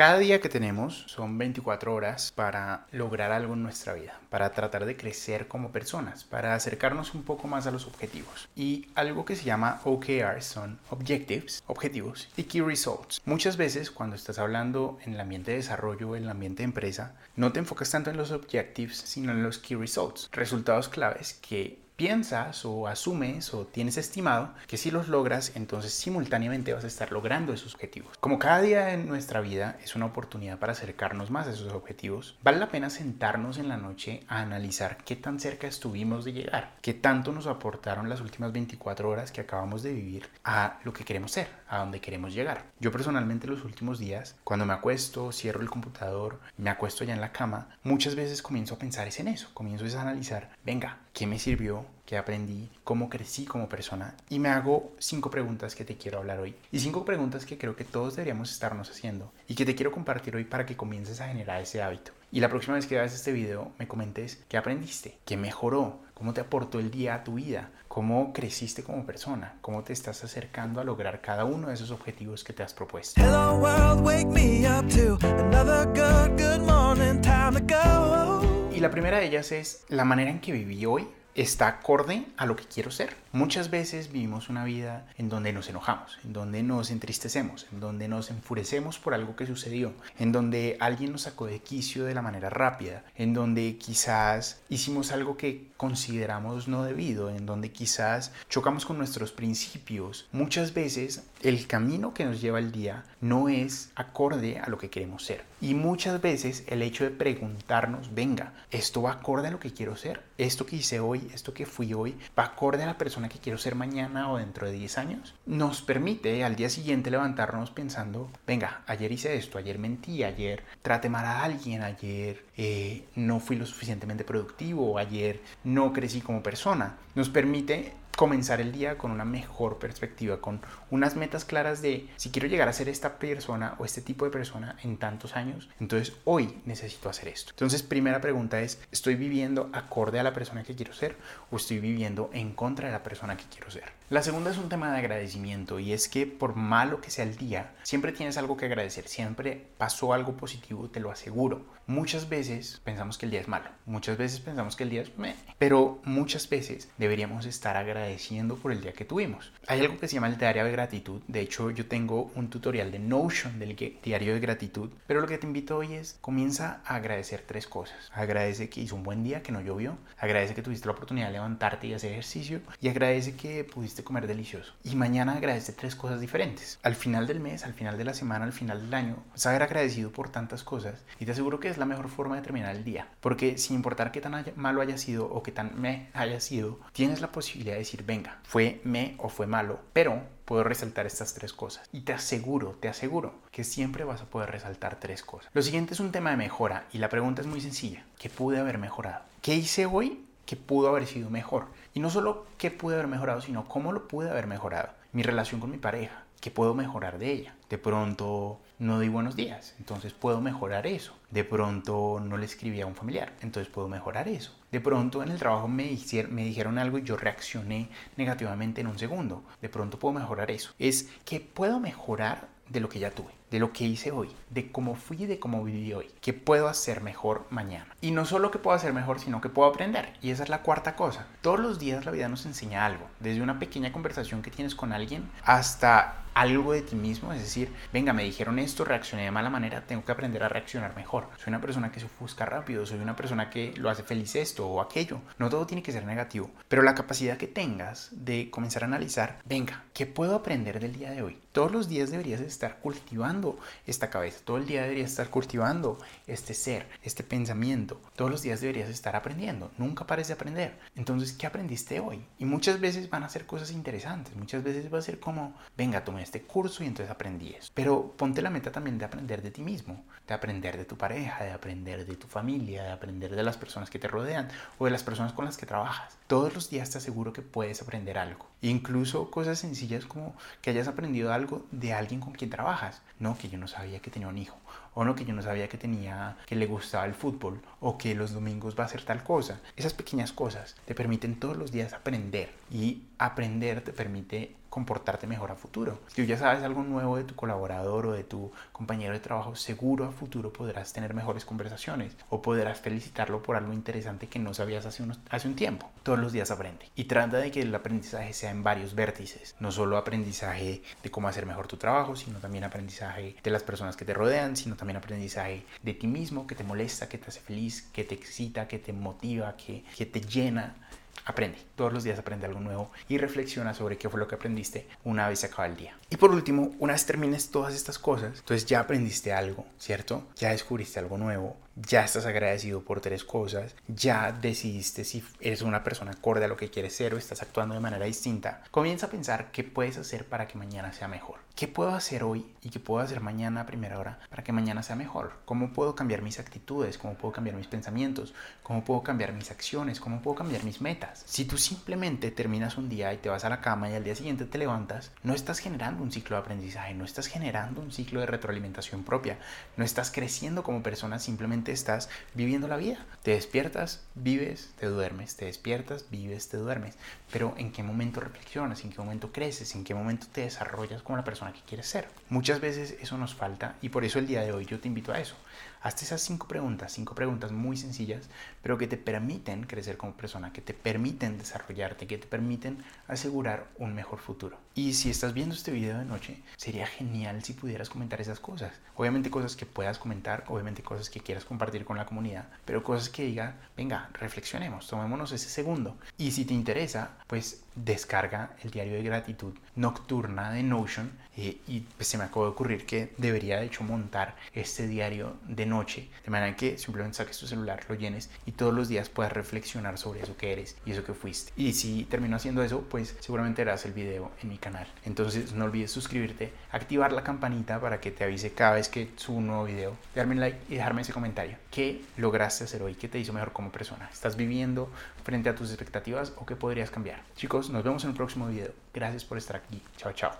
Cada día que tenemos son 24 horas para lograr algo en nuestra vida, para tratar de crecer como personas, para acercarnos un poco más a los objetivos. Y algo que se llama OKR son Objectives, objetivos, y Key Results. Muchas veces cuando estás hablando en el ambiente de desarrollo, en el ambiente de empresa, no te enfocas tanto en los Objectives, sino en los Key Results, resultados claves que piensas o asumes o tienes estimado que si los logras, entonces simultáneamente vas a estar logrando esos objetivos. Como cada día en nuestra vida es una oportunidad para acercarnos más a esos objetivos, vale la pena sentarnos en la noche a analizar qué tan cerca estuvimos de llegar, qué tanto nos aportaron las últimas 24 horas que acabamos de vivir a lo que queremos ser, a donde queremos llegar. Yo personalmente los últimos días, cuando me acuesto, cierro el computador, me acuesto ya en la cama, muchas veces comienzo a pensar es en eso, comienzo a analizar, venga, ¿qué me sirvió? Que aprendí, cómo crecí como persona y me hago cinco preguntas que te quiero hablar hoy y cinco preguntas que creo que todos deberíamos estarnos haciendo y que te quiero compartir hoy para que comiences a generar ese hábito. Y la próxima vez que veas este video me comentes qué aprendiste, qué mejoró, cómo te aportó el día a tu vida, cómo creciste como persona, cómo te estás acercando a lograr cada uno de esos objetivos que te has propuesto. Y la primera de ellas es la manera en que viví hoy está acorde a lo que quiero ser. Muchas veces vivimos una vida en donde nos enojamos, en donde nos entristecemos, en donde nos enfurecemos por algo que sucedió, en donde alguien nos sacó de quicio de la manera rápida, en donde quizás hicimos algo que consideramos no debido, en donde quizás chocamos con nuestros principios. Muchas veces el camino que nos lleva el día no es acorde a lo que queremos ser. Y muchas veces el hecho de preguntarnos, venga, ¿esto va acorde a lo que quiero ser? ¿Esto que hice hoy esto que fui hoy, va acorde a la persona que quiero ser mañana o dentro de 10 años, nos permite al día siguiente levantarnos pensando, venga, ayer hice esto, ayer mentí, ayer traté mal a alguien, ayer eh, no fui lo suficientemente productivo, ayer no crecí como persona. Nos permite comenzar el día con una mejor perspectiva, con unas metas claras de si quiero llegar a ser esta persona o este tipo de persona en tantos años, entonces hoy necesito hacer esto. Entonces, primera pregunta es, ¿estoy viviendo acorde a la persona que quiero ser o estoy viviendo en contra de la persona que quiero ser? La segunda es un tema de agradecimiento y es que por malo que sea el día, siempre tienes algo que agradecer, siempre pasó algo positivo, te lo aseguro. Muchas veces pensamos que el día es malo, muchas veces pensamos que el día es meh, pero muchas veces deberíamos estar agradeciendo por el día que tuvimos. Hay algo que se llama el diario de gratitud. De hecho, yo tengo un tutorial de Notion del diario de gratitud. Pero lo que te invito hoy es, comienza a agradecer tres cosas. Agradece que hizo un buen día, que no llovió. Agradece que tuviste la oportunidad de levantarte y hacer ejercicio. Y agradece que pudiste comer delicioso. Y mañana agradece tres cosas diferentes. Al final del mes, al final de la semana, al final del año, a agradecido por tantas cosas. Y te aseguro que es la mejor forma de terminar el día. Porque sin importar qué tan malo haya sido o qué tan me haya sido, tienes la posibilidad de decir, venga, fue me o fue malo, pero puedo resaltar estas tres cosas. Y te aseguro, te aseguro que siempre vas a poder resaltar tres cosas. Lo siguiente es un tema de mejora y la pregunta es muy sencilla. ¿Qué pude haber mejorado? ¿Qué hice hoy que pudo haber sido mejor? No solo qué pude haber mejorado, sino cómo lo pude haber mejorado. Mi relación con mi pareja, ¿qué puedo mejorar de ella? De pronto no di buenos días, entonces puedo mejorar eso. De pronto no le escribí a un familiar, entonces puedo mejorar eso. De pronto en el trabajo me, me dijeron algo y yo reaccioné negativamente en un segundo. De pronto puedo mejorar eso. Es que puedo mejorar de lo que ya tuve, de lo que hice hoy, de cómo fui y de cómo viví hoy, que puedo hacer mejor mañana. Y no solo que puedo hacer mejor, sino que puedo aprender. Y esa es la cuarta cosa. Todos los días la vida nos enseña algo, desde una pequeña conversación que tienes con alguien hasta algo de ti mismo, es decir, venga, me dijeron esto, reaccioné de mala manera, tengo que aprender a reaccionar mejor. Soy una persona que se ofusca rápido, soy una persona que lo hace feliz esto o aquello. No todo tiene que ser negativo, pero la capacidad que tengas de comenzar a analizar, venga, ¿qué puedo aprender del día de hoy? Todos los días deberías estar cultivando esta cabeza, todo el día deberías estar cultivando este ser, este pensamiento. Todos los días deberías estar aprendiendo, nunca pares de aprender. Entonces, ¿qué aprendiste hoy? Y muchas veces van a ser cosas interesantes, muchas veces va a ser como, venga, tomé este curso y entonces aprendí eso. Pero ponte la meta también de aprender de ti mismo, de aprender de tu pareja, de aprender de tu familia, de aprender de las personas que te rodean o de las personas con las que trabajas. Todos los días te aseguro que puedes aprender algo. Incluso cosas sencillas como que hayas aprendido algo de alguien con quien trabajas. No, que yo no sabía que tenía un hijo. o no que yo no sabía que tenía, que le gustaba el fútbol, o que los domingos va a hacer tal cosa. Esas pequeñas cosas te permiten todos los días aprender y aprender te permite comportarte mejor a futuro. Si tú ya sabes algo nuevo de tu colaborador o de tu compañero de trabajo, seguro a futuro podrás tener mejores conversaciones o podrás felicitarlo por algo interesante que no sabías hace, hace un tiempo. Todos los días aprende. Y trata de que el aprendizaje sea en varios vértices. No solo aprendizaje de cómo hacer mejor tu trabajo, sino también aprendizaje de las personas que te rodean, sino también aprendizaje de ti mismo, que te molesta, que te hace feliz, que te excita, que te motiva, que, que te llena aprende. Todos los días aprende algo nuevo y reflexiona sobre qué fue lo que aprendiste una vez se acaba el día. Y por último, una vez termines todas estas cosas, entonces ya aprendiste algo, ¿cierto? Ya descubriste algo nuevo, ya estás agradecido por tres cosas, ya decidiste si eres una persona acorde a lo que quieres ser o estás actuando de manera distinta, comienza a pensar qué puedes hacer para que mañana sea mejor. ¿Qué puedo hacer hoy y qué puedo hacer mañana a primera hora para que mañana sea mejor? ¿Cómo puedo cambiar mis actitudes? ¿Cómo puedo cambiar mis pensamientos? ¿Cómo puedo cambiar mis acciones? ¿Cómo puedo cambiar mis metas? Si tú simplemente terminas un día y te vas a la cama y al día siguiente te levantas, no estás generando un ciclo de aprendizaje, no estás generando un ciclo de retroalimentación propia, no estás creciendo como persona simplemente estás viviendo la vida. Te despiertas, vives, te duermes, te despiertas, vives, te duermes. Pero ¿en qué momento reflexionas? ¿En qué momento creces? ¿En qué momento te desarrollas como la persona que quieres ser? Muchas veces eso nos falta y por eso el día de hoy yo te invito a eso. Hazte esas cinco preguntas, cinco preguntas muy sencillas, pero que te permiten crecer como persona, que te permiten desarrollarte, que te permiten asegurar un mejor futuro. Y si estás viendo este video de noche, sería genial si pudieras comentar esas cosas. Obviamente cosas que puedas comentar, obviamente cosas que quieras compartir con la comunidad, pero cosas que diga, venga, reflexionemos, tomémonos ese segundo. Y si te interesa, pues descarga el diario de gratitud nocturna de Notion eh, y pues se me acabó de ocurrir que debería de hecho montar este diario de noche de manera que simplemente saques tu celular, lo llenes y todos los días puedas reflexionar sobre eso que eres y eso que fuiste. Y si termino haciendo eso, pues seguramente harás el video en mi canal. Entonces no olvides suscribirte, activar la campanita para que te avise cada vez que subo un nuevo video, darme un like y dejarme ese comentario. ¿Qué lograste hacer hoy? ¿Qué te hizo mejor como persona? ¿Estás viviendo frente a tus expectativas o qué podrías cambiar? Chicos, nos vemos en el próximo video. Gracias por estar aquí. Chao, chao.